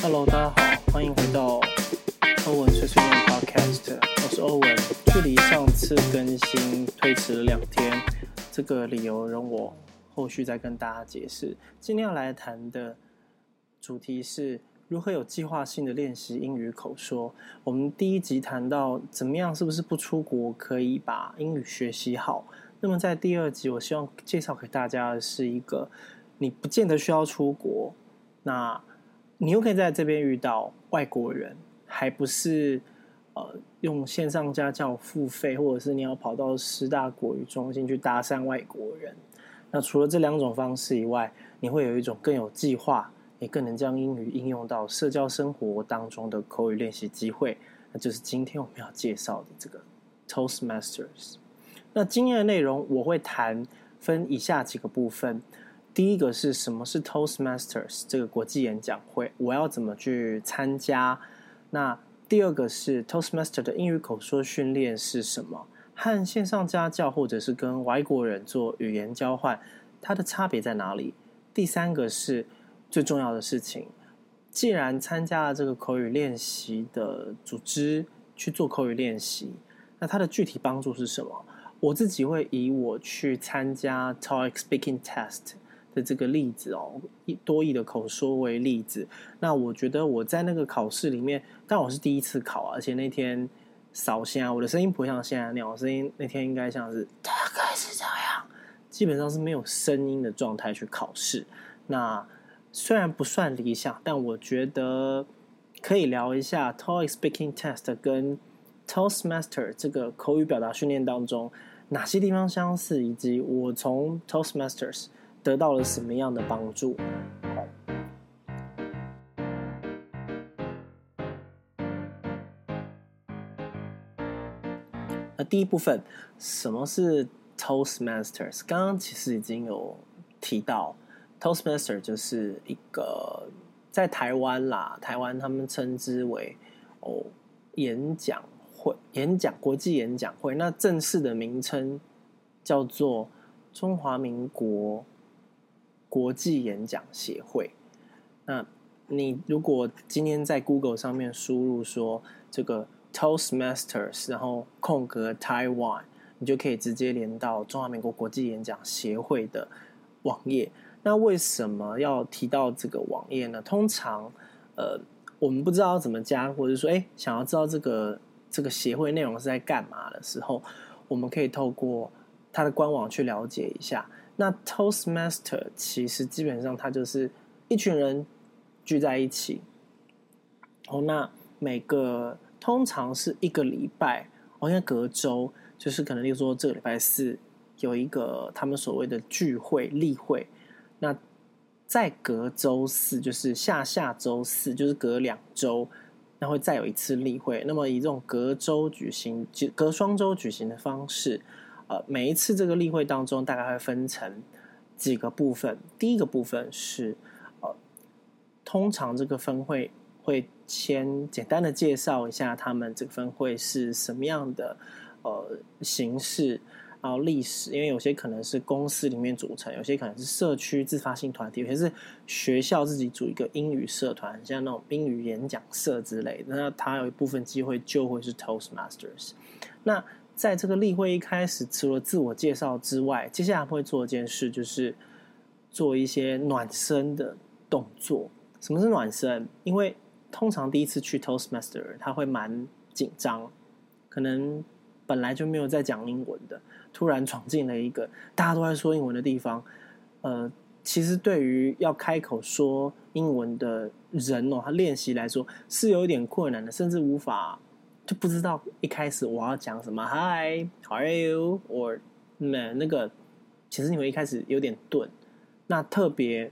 Hello，大家好，欢迎回到欧文碎碎念 Podcast。我是欧文，距离上次更新推迟了两天，这个理由容我后续再跟大家解释。今天要来谈的主题是如何有计划性的练习英语口说。我们第一集谈到怎么样，是不是不出国可以把英语学习好？那么在第二集，我希望介绍给大家的是一个你不见得需要出国，那。你又可以在这边遇到外国人，还不是呃用线上家教付费，或者是你要跑到师大国语中心去搭讪外国人。那除了这两种方式以外，你会有一种更有计划，也更能将英语应用到社交生活当中的口语练习机会。那就是今天我们要介绍的这个 Toastmasters。那今天的内容我会谈分以下几个部分。第一个是什么是 Toastmasters 这个国际演讲会？我要怎么去参加？那第二个是 Toastmaster 的英语口说训练是什么？和线上家教或者是跟外国人做语言交换，它的差别在哪里？第三个是最重要的事情，既然参加了这个口语练习的组织去做口语练习，那它的具体帮助是什么？我自己会以我去参加 TOEIC Speaking Test。的这个例子哦，多益的口说为例子。那我觉得我在那个考试里面，但我是第一次考，而且那天扫声，我的声音不像现在那样，我声音那天应该像是大概是这样，基本上是没有声音的状态去考试。那虽然不算理想，但我觉得可以聊一下 TOEIC Speaking Test 跟 Toastmaster 这个口语表达训练当中哪些地方相似，以及我从 Toastmasters 得到了什么样的帮助？那第一部分，什么是 Toastmasters？刚刚其实已经有提到，Toastmaster 就是一个在台湾啦，台湾他们称之为哦演讲会、演讲国际演讲会，那正式的名称叫做中华民国。国际演讲协会。那你如果今天在 Google 上面输入说这个 Toastmasters，然后空格 Taiwan，你就可以直接连到中华民国国际演讲协会的网页。那为什么要提到这个网页呢？通常，呃，我们不知道怎么加，或者说，哎，想要知道这个这个协会内容是在干嘛的时候，我们可以透过它的官网去了解一下。那 Toastmaster 其实基本上它就是一群人聚在一起，哦，那每个通常是一个礼拜，好像隔周，就是可能例如说这个礼拜四有一个他们所谓的聚会例会，那再隔周四就是下下周四，就是隔两周，那会再有一次例会。那么以这种隔周举行、隔双周举行的方式。呃，每一次这个例会当中，大概会分成几个部分。第一个部分是，呃，通常这个分会会先简单的介绍一下他们这个分会是什么样的呃形式，然后历史。因为有些可能是公司里面组成，有些可能是社区自发性团体，有些是学校自己组一个英语社团，像那种英语演讲社之类的。那它有一部分机会就会是 Toastmasters。那在这个例会一开始，除了自我介绍之外，接下来会做一件事，就是做一些暖身的动作。什么是暖身？因为通常第一次去 Toastmaster，他会蛮紧张，可能本来就没有在讲英文的，突然闯进了一个大家都在说英文的地方。呃，其实对于要开口说英文的人哦，他练习来说是有一点困难的，甚至无法。就不知道一开始我要讲什么，Hi，Are you？or 那那个，其实你们一开始有点钝，那特别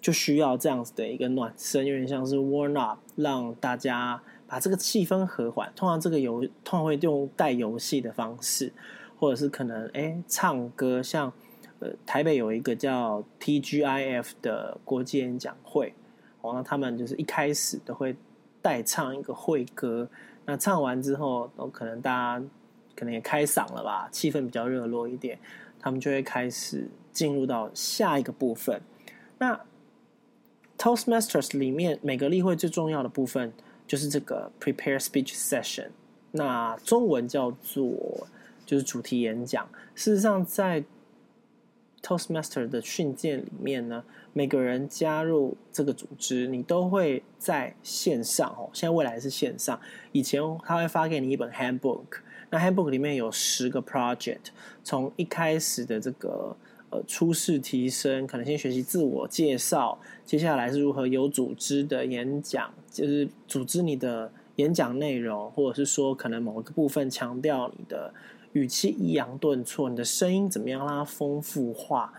就需要这样子的一个暖身，有点像是 warm up，让大家把这个气氛和缓。通常这个游通常会用带游戏的方式，或者是可能哎唱歌，像呃台北有一个叫 TGIF 的国际演讲会，哦，那他们就是一开始都会。代唱一个会歌，那唱完之后，可能大家可能也开嗓了吧，气氛比较热络一点，他们就会开始进入到下一个部分。那 Toastmasters 里面每个例会最重要的部分就是这个 Prepare Speech Session，那中文叫做就是主题演讲。事实上，在 Toastmaster 的训诫里面呢，每个人加入这个组织，你都会在线上哦。现在未来是线上，以前他会发给你一本 Handbook，那 Handbook 里面有十个 Project，从一开始的这个。初试提升，可能先学习自我介绍，接下来是如何有组织的演讲，就是组织你的演讲内容，或者是说可能某个部分强调你的语气抑扬顿挫，你的声音怎么样让它丰富化，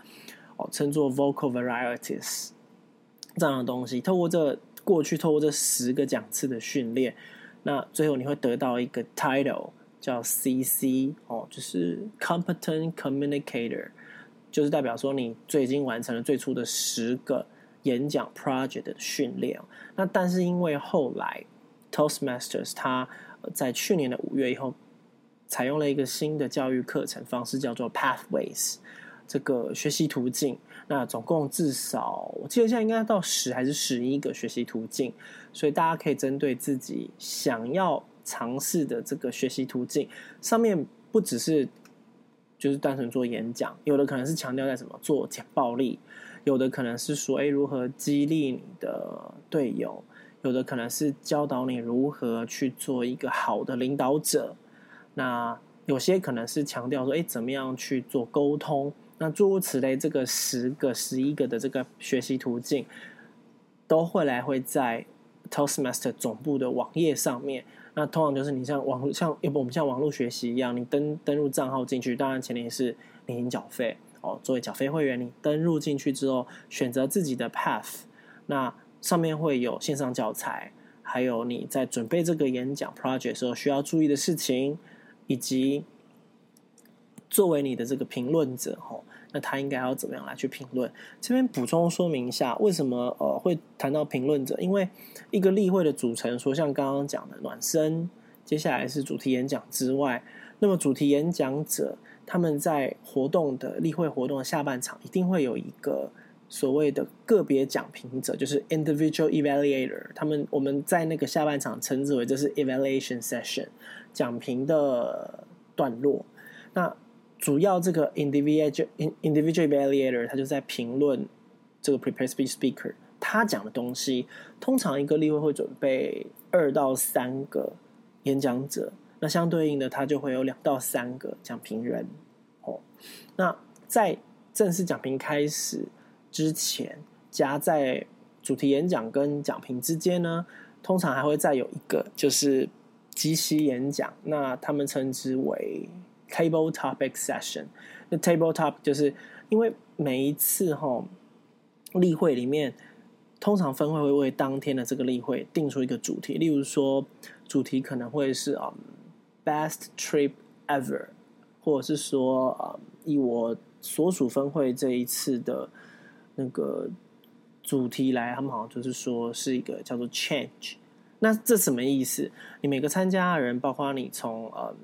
哦，称作 vocal varieties 这样的东西。透过这过去透过这十个讲次的训练，那最后你会得到一个 title 叫 CC 哦，就是 Competent Communicator。就是代表说，你最近完成了最初的十个演讲 project 的训练。那但是因为后来 Toastmasters 它在去年的五月以后，采用了一个新的教育课程方式，叫做 Pathways 这个学习途径。那总共至少我记得现在应该到十还是十一个学习途径，所以大家可以针对自己想要尝试的这个学习途径上面，不只是。就是单纯做演讲，有的可能是强调在什么做简暴力，有的可能是说，诶，如何激励你的队友，有的可能是教导你如何去做一个好的领导者。那有些可能是强调说，诶，怎么样去做沟通。那诸如此类，这个十个、十一个的这个学习途径，都会来会在 Toastmaster 总部的网页上面。那通常就是你像网像要不我们像网络学习一样，你登登入账号进去，当然前提是你已经缴费哦。作为缴费会员，你登入进去之后，选择自己的 path，那上面会有线上教材，还有你在准备这个演讲 project 时候需要注意的事情，以及作为你的这个评论者吼。那他应该要怎么样来去评论？这边补充说明一下，为什么呃会谈到评论者？因为一个例会的组成，说像刚刚讲的暖身，接下来是主题演讲之外，那么主题演讲者他们在活动的例会活动的下半场，一定会有一个所谓的个别讲评者，就是 individual evaluator。他们我们在那个下半场称之为这是 evaluation session 讲评的段落。那主要这个 individual individual evaluator，他就在评论这个 prepared speech speaker 他讲的东西。通常一个例会会准备二到三个演讲者，那相对应的，他就会有两到三个讲评人。哦，那在正式讲评开始之前，夹在主题演讲跟讲评之间呢，通常还会再有一个就是即席演讲，那他们称之为。Table topic session，那 table top 就是因为每一次哈例会里面，通常分会会为当天的这个例会定出一个主题，例如说主题可能会是啊、best trip ever，或者是说啊、以我所属分会这一次的那个主题来，他们好像就是说是一个叫做 change，那这什么意思？你每个参加的人，包括你从呃。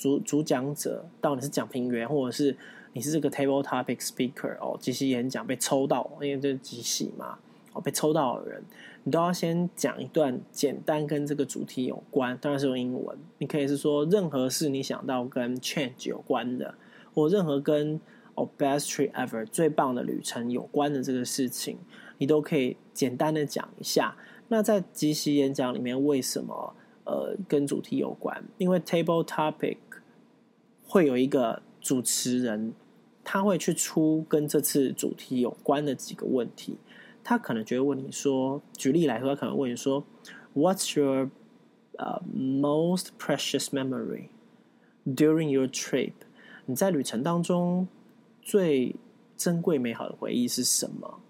主主讲者到你是讲评员，或者是你是这个 table topic speaker 哦，即席演讲被抽到，因为这是即席嘛，哦，被抽到的人，你都要先讲一段简单跟这个主题有关，当然是用英文。你可以是说任何事你想到跟 change 有关的，或任何跟哦 best trip ever 最棒的旅程有关的这个事情，你都可以简单的讲一下。那在即席演讲里面，为什么呃跟主题有关？因为 table topic 会有一个主持人，他会去出跟这次主题有关的几个问题。他可能就会问你说，举例来说，他可能问你说，What's your、uh, most precious memory during your trip？你在旅程当中最珍贵美好的回忆是什么？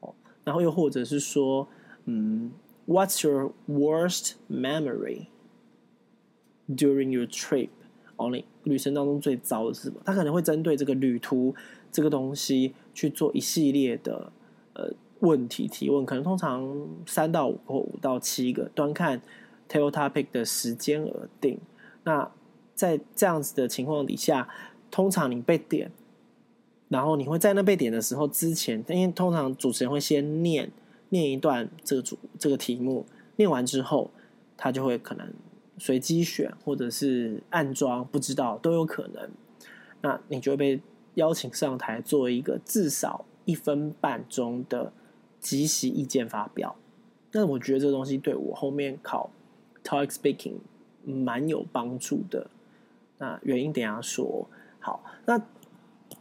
哦，然后又或者是说，嗯，What's your worst memory during your trip？哦，你旅程当中最糟的是什么？他可能会针对这个旅途这个东西去做一系列的呃问题提问，可能通常三到五或五到七个，端看 table topic 的时间而定。那在这样子的情况底下，通常你被点，然后你会在那被点的时候之前，因为通常主持人会先念念一段这个主这个题目，念完之后，他就会可能随机选或者是暗装，不知道都有可能。那你就会被邀请上台做一个至少一分半钟的即席意见发表。那我觉得这个东西对我后面考 TOEIC Speaking 蛮有帮助的。那原因等下说。好，那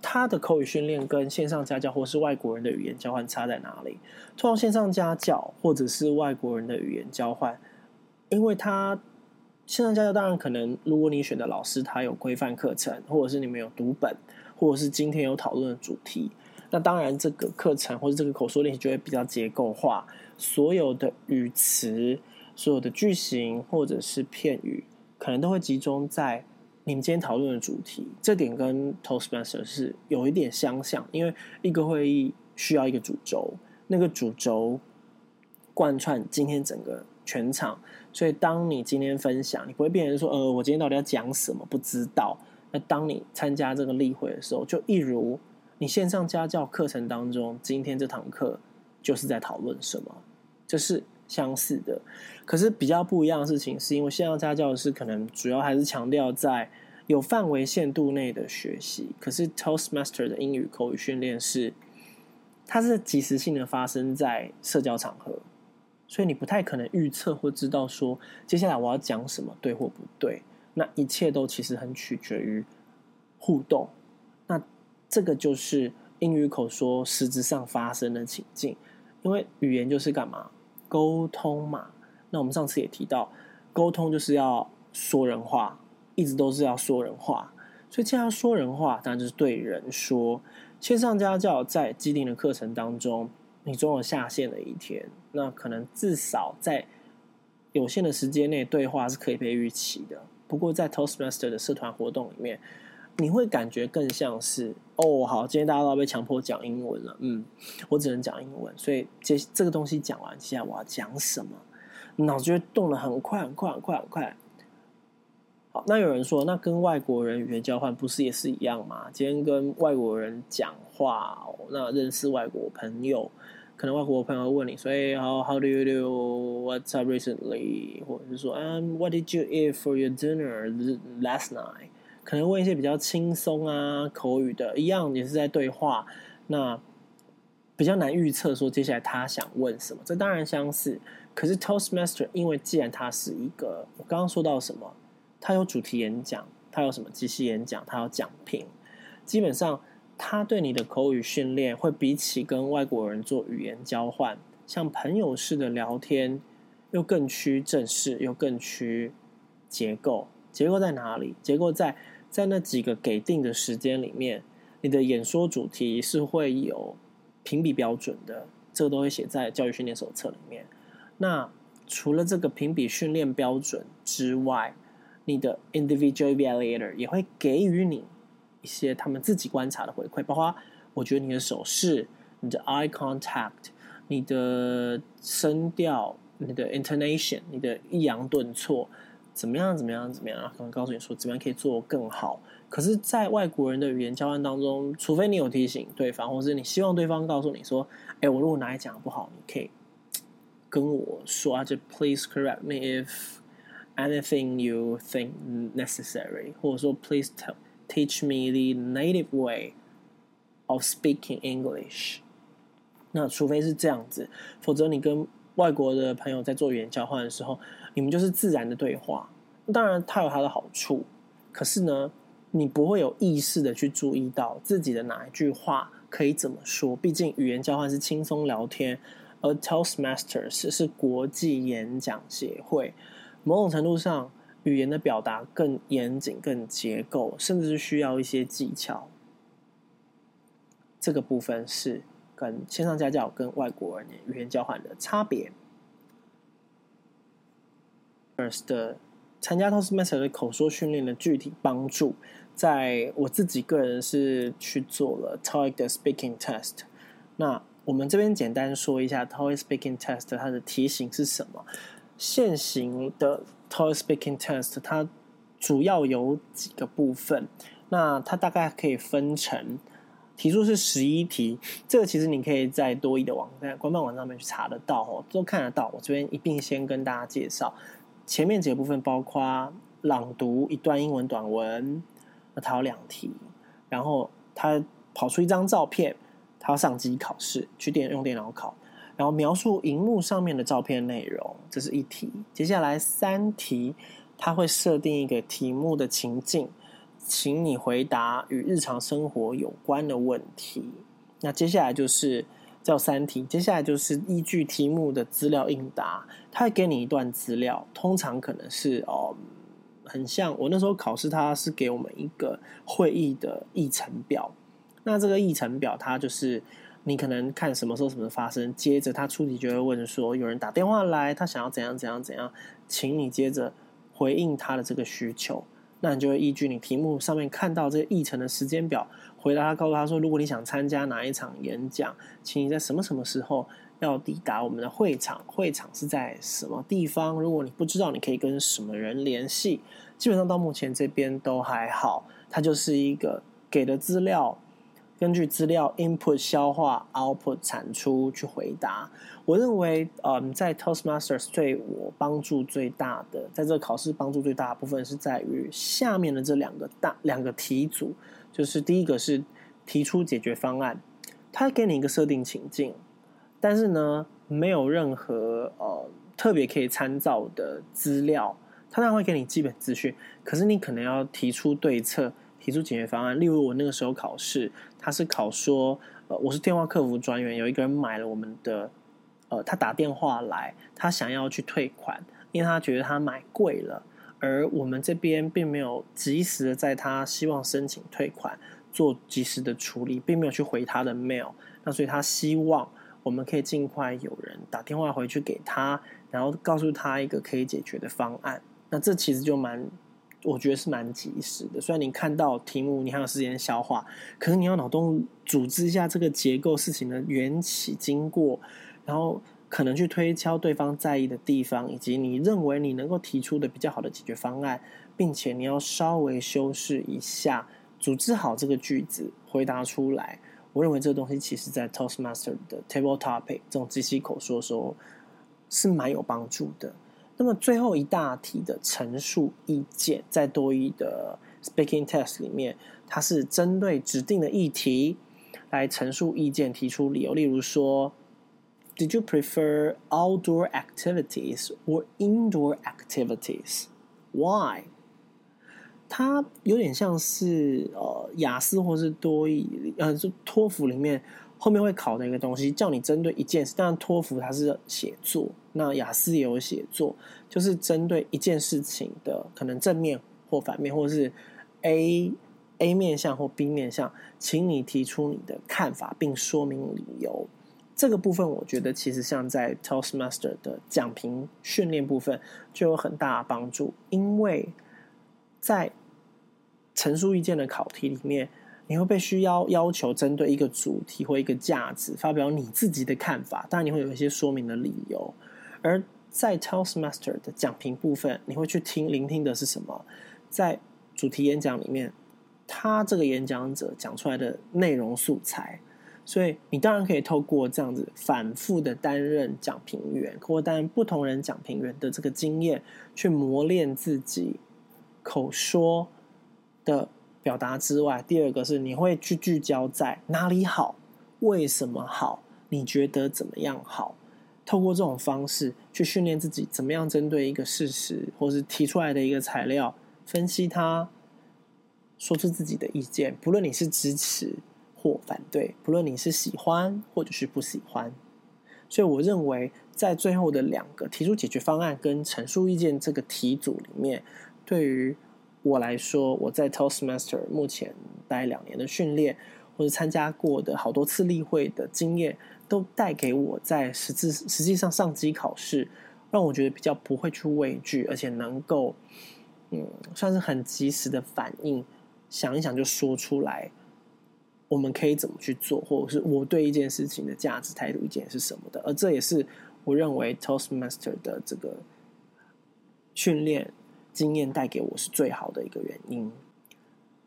他的口语训练跟线上家教或是外国人的语言交换差在哪里？通常线上家教或者是外国人的语言交换，因为他线上家教当然可能，如果你选的老师他有规范课程，或者是你们有读本，或者是今天有讨论的主题，那当然这个课程或者这个口说练习就会比较结构化，所有的语词、所有的句型或者是片语，可能都会集中在。你们今天讨论的主题，这点跟 Toastmaster 是有一点相像，因为一个会议需要一个主轴，那个主轴贯穿今天整个全场，所以当你今天分享，你不会变成说，呃，我今天到底要讲什么？不知道。那当你参加这个例会的时候，就一如你线上家教课程当中，今天这堂课就是在讨论什么，这是。相似的，可是比较不一样的事情，是因为线上家教是可能主要还是强调在有范围限度内的学习，可是 Toastmaster 的英语口语训练是，它是即时性的发生在社交场合，所以你不太可能预测或知道说接下来我要讲什么对或不对，那一切都其实很取决于互动，那这个就是英语口说实质上发生的情境，因为语言就是干嘛？沟通嘛，那我们上次也提到，沟通就是要说人话，一直都是要说人话。所以既然要说人话，当然就是对人说。线上家教在既定的课程当中，你总有下线的一天。那可能至少在有限的时间内，对话是可以被预期的。不过在 Toastmaster 的社团活动里面，你会感觉更像是哦，好，今天大家都要被强迫讲英文了，嗯，我只能讲英文，所以这这个东西讲完，接下来我要讲什么，脑子就会动得很快很快很快很快。好，那有人说，那跟外国人语言交换不是也是一样吗？今天跟外国人讲话，那认识外国朋友，可能外国朋友会问你，所以 How how do you do? What's up recently？或者是说，Um, what did you eat for your dinner last night？可能问一些比较轻松啊口语的，一样也是在对话，那比较难预测说接下来他想问什么，这当然相似。可是 Toastmaster 因为既然它是一个，我刚刚说到什么，它有主题演讲，它有什么即席演讲，它有讲评，基本上它对你的口语训练会比起跟外国人做语言交换，像朋友式的聊天，又更趋正式，又更趋结构。结构在哪里？结构在。在那几个给定的时间里面，你的演说主题是会有评比标准的，这个都会写在教育训练手册里面。那除了这个评比训练标准之外，你的 individual evaluator 也会给予你一些他们自己观察的回馈，包括我觉得你的手势、你的 eye contact、你的声调、你的 intonation、你的抑扬顿挫。怎么样？怎么样？怎么样？可能告诉你说，怎么样可以做更好。可是，在外国人的语言交换当中，除非你有提醒对方，或是你希望对方告诉你说：“哎，我如果哪里讲的不好，你可以跟我说啊，就 Please correct me if anything you think necessary，或者说 Please tell, teach me the native way of speaking English。”那除非是这样子，否则你跟外国的朋友在做语言交换的时候，你们就是自然的对话。当然，它有它的好处，可是呢，你不会有意识的去注意到自己的哪一句话可以怎么说。毕竟语言交换是轻松聊天，而 Toastmasters 是国际演讲协会，某种程度上，语言的表达更严谨、更结构，甚至是需要一些技巧。这个部分是。跟线上家教跟外国人语言交换的差别。First 的参加 Toastmaster 的口说训练的具体帮助，在我自己个人是去做了 TOEIC 的 Speaking Test。那我们这边简单说一下 TOEIC Speaking Test 它的题型是什么？现行的 TOEIC Speaking Test 它主要有几个部分，那它大概可以分成。题数是十一题，这个其实你可以在多益的网站官方网站上面去查得到哦，都看得到。我这边一并先跟大家介绍，前面几个部分包括朗读一段英文短文，那它有两题，然后他跑出一张照片，他要上机考试，去电用电脑考，然后描述荧幕上面的照片内容，这是一题。接下来三题，他会设定一个题目的情境。请你回答与日常生活有关的问题。那接下来就是叫三题，接下来就是依据题目的资料应答。他会给你一段资料，通常可能是哦，很像我那时候考试，他是给我们一个会议的议程表。那这个议程表，它就是你可能看什么时候什么发生，接着他出题就会问说，有人打电话来，他想要怎样怎样怎样，请你接着回应他的这个需求。那你就会依据你题目上面看到这个议程的时间表，回答他，告诉他说：如果你想参加哪一场演讲，请你在什么什么时候要抵达我们的会场？会场是在什么地方？如果你不知道，你可以跟什么人联系？基本上到目前这边都还好，它就是一个给的资料。根据资料 input 消化 output 产出去回答，我认为，嗯，在 Toastmasters 对我帮助最大的，在这个考试帮助最大的部分是在于下面的这两个大两个题组，就是第一个是提出解决方案，它给你一个设定情境，但是呢，没有任何呃特别可以参照的资料，它当然会给你基本资讯，可是你可能要提出对策。提出解决方案，例如我那个时候考试，他是考说，呃，我是电话客服专员，有一个人买了我们的，呃，他打电话来，他想要去退款，因为他觉得他买贵了，而我们这边并没有及时的在他希望申请退款做及时的处理，并没有去回他的 mail，那所以他希望我们可以尽快有人打电话回去给他，然后告诉他一个可以解决的方案，那这其实就蛮。我觉得是蛮及时的，虽然你看到题目，你还有时间消化，可是你要脑洞组织一下这个结构事情的缘起经过，然后可能去推敲对方在意的地方，以及你认为你能够提出的比较好的解决方案，并且你要稍微修饰一下，组织好这个句子，回答出来。我认为这个东西其实在 Toastmaster 的 Table Topic 这种即席口说的时候是蛮有帮助的。那么最后一大题的陈述意见，在多一的 Speaking Test 里面，它是针对指定的议题来陈述意见，提出理由。例如说，Did you prefer outdoor activities or indoor activities? Why? 它有点像是呃雅思或是多一呃托福里面。后面会考的一个东西，叫你针对一件事。当然，托福它是写作，那雅思也有写作，就是针对一件事情的可能正面或反面，或是 A A 面向或 B 面向，请你提出你的看法并说明理由。这个部分我觉得其实像在 Toastmaster 的讲评训练部分就有很大的帮助，因为在陈述意见的考题里面。你会被需要要求针对一个主题或一个价值发表你自己的看法，当然你会有一些说明的理由。而在 Toastmaster 的讲评部分，你会去听聆听的是什么？在主题演讲里面，他这个演讲者讲出来的内容素材，所以你当然可以透过这样子反复的担任讲评员，或担任不同人讲评员的这个经验，去磨练自己口说的。表达之外，第二个是你会去聚焦在哪里好，为什么好，你觉得怎么样好？透过这种方式去训练自己，怎么样针对一个事实或是提出来的一个材料，分析它，说出自己的意见。不论你是支持或反对，不论你是喜欢或者是不喜欢。所以我认为，在最后的两个提出解决方案跟陈述意见这个题组里面，对于我来说，我在 Toastmaster 目前待两年的训练，或者参加过的好多次例会的经验，都带给我在实质实际上上机考试，让我觉得比较不会去畏惧，而且能够嗯，算是很及时的反应，想一想就说出来，我们可以怎么去做，或者是我对一件事情的价值态度意见是什么的，而这也是我认为 Toastmaster 的这个训练。经验带给我是最好的一个原因。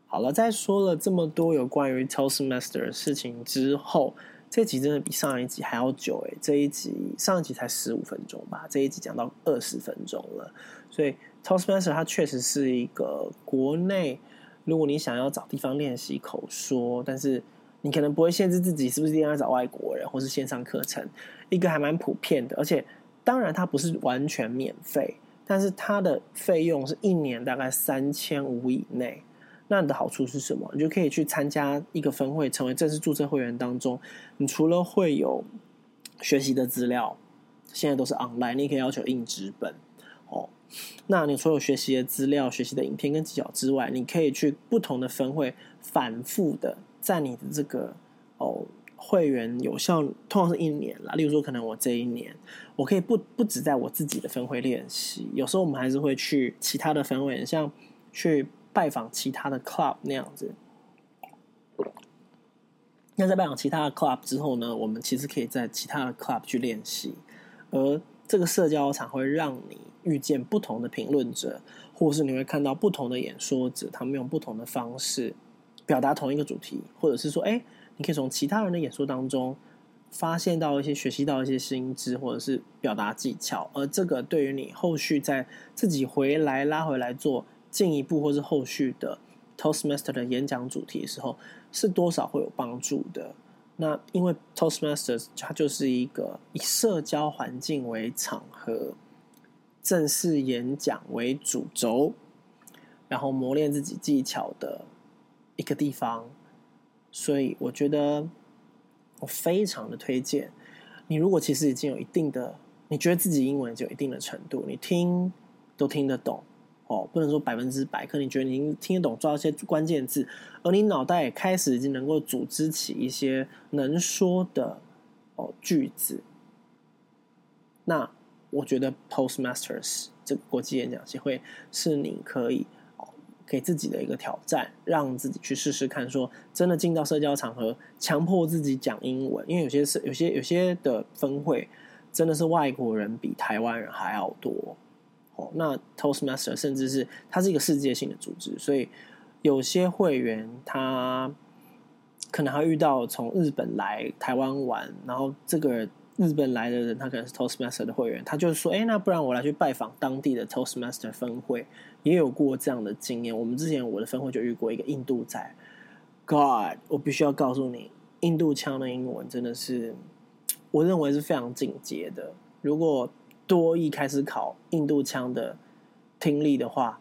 好了，在说了这么多有关于 Toastmaster 的事情之后，这集真的比上一集还要久诶，这一集上一集才十五分钟吧，这一集讲到二十分钟了。所以 Toastmaster 它确实是一个国内，如果你想要找地方练习口说，但是你可能不会限制自己是不是一定要找外国人或是线上课程，一个还蛮普遍的。而且当然它不是完全免费，但是它的费用是一年大概三千五以内。那你的好处是什么？你就可以去参加一个分会，成为正式注册会员当中。你除了会有学习的资料，现在都是 online，你可以要求印纸本哦。那你除了学习的资料、学习的影片跟技巧之外，你可以去不同的分会，反复的在你的这个哦会员有效，通常是一年啦。例如说，可能我这一年，我可以不不只在我自己的分会练习，有时候我们还是会去其他的分会，像去。拜访其他的 club 那样子，那在拜访其他的 club 之后呢，我们其实可以在其他的 club 去练习，而这个社交场会让你遇见不同的评论者，或是你会看到不同的演说者，他们用不同的方式表达同一个主题，或者是说，哎，你可以从其他人的演说当中发现到一些、学习到一些新知，或者是表达技巧，而这个对于你后续在自己回来拉回来做。进一步或是后续的 Toastmaster 的演讲主题的时候，是多少会有帮助的。那因为 Toastmasters 它就是一个以社交环境为场合，正式演讲为主轴，然后磨练自己技巧的一个地方。所以我觉得我非常的推荐你。如果其实已经有一定的，你觉得自己英文就有一定的程度，你听都听得懂。哦，不能说百分之百，可你觉得你听得懂，抓一些关键字，而你脑袋也开始已经能够组织起一些能说的哦句子。那我觉得 Postmasters 这个国际演讲协会是你可以哦给自己的一个挑战，让自己去试试看说，说真的进到社交场合，强迫自己讲英文，因为有些是有些有些的分会真的是外国人比台湾人还要多。那 Toastmaster 甚至是它是一个世界性的组织，所以有些会员他可能会遇到从日本来台湾玩，然后这个日本来的人他可能是 Toastmaster 的会员，他就说：“哎，那不然我来去拜访当地的 Toastmaster 分会。”也有过这样的经验。我们之前我的分会就遇过一个印度仔，God，我必须要告诉你，印度腔的英文真的是我认为是非常进阶的。如果多一开始考印度腔的听力的话，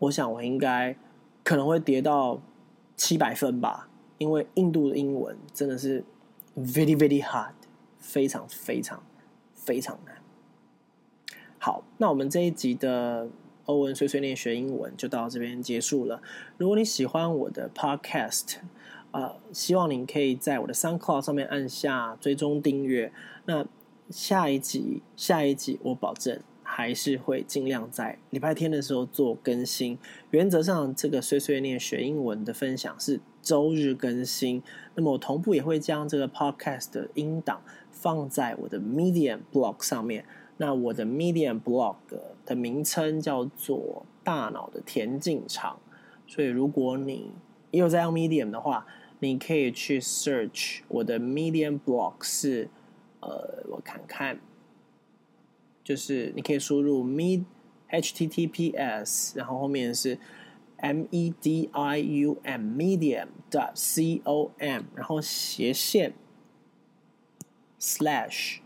我想我应该可能会跌到七百分吧，因为印度的英文真的是 very very hard，非常非常非常难。好，那我们这一集的欧文碎碎念学英文就到这边结束了。如果你喜欢我的 podcast，呃，希望你可以在我的 SoundCloud 上面按下追踪订阅。那下一集，下一集，我保证还是会尽量在礼拜天的时候做更新。原则上，这个碎碎念学英文的分享是周日更新。那么，我同步也会将这个 podcast 的音档放在我的 Medium blog 上面。那我的 Medium blog 的名称叫做“大脑的田径场”。所以，如果你有在用 Medium 的话，你可以去 search 我的 Medium blog 是。呃，我看看，就是你可以输入 med https，然后后面是 m e d i u m medium dot c o m，然后斜线 slash，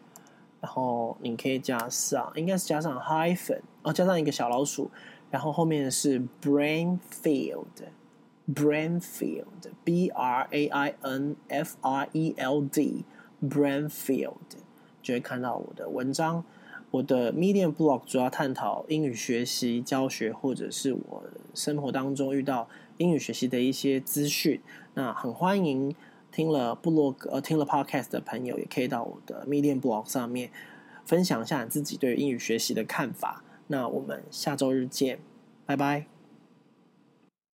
然后你可以加上，应该是加上 hyphen，哦，加上一个小老鼠，然后后面是 brainfield，brainfield，b r a i n f r e l d。Brainfield 就会看到我的文章，我的 Medium blog 主要探讨英语学习教学，或者是我生活当中遇到英语学习的一些资讯。那很欢迎听了部落格呃听了 Podcast 的朋友，也可以到我的 Medium blog 上面分享一下你自己对英语学习的看法。那我们下周日见，拜拜。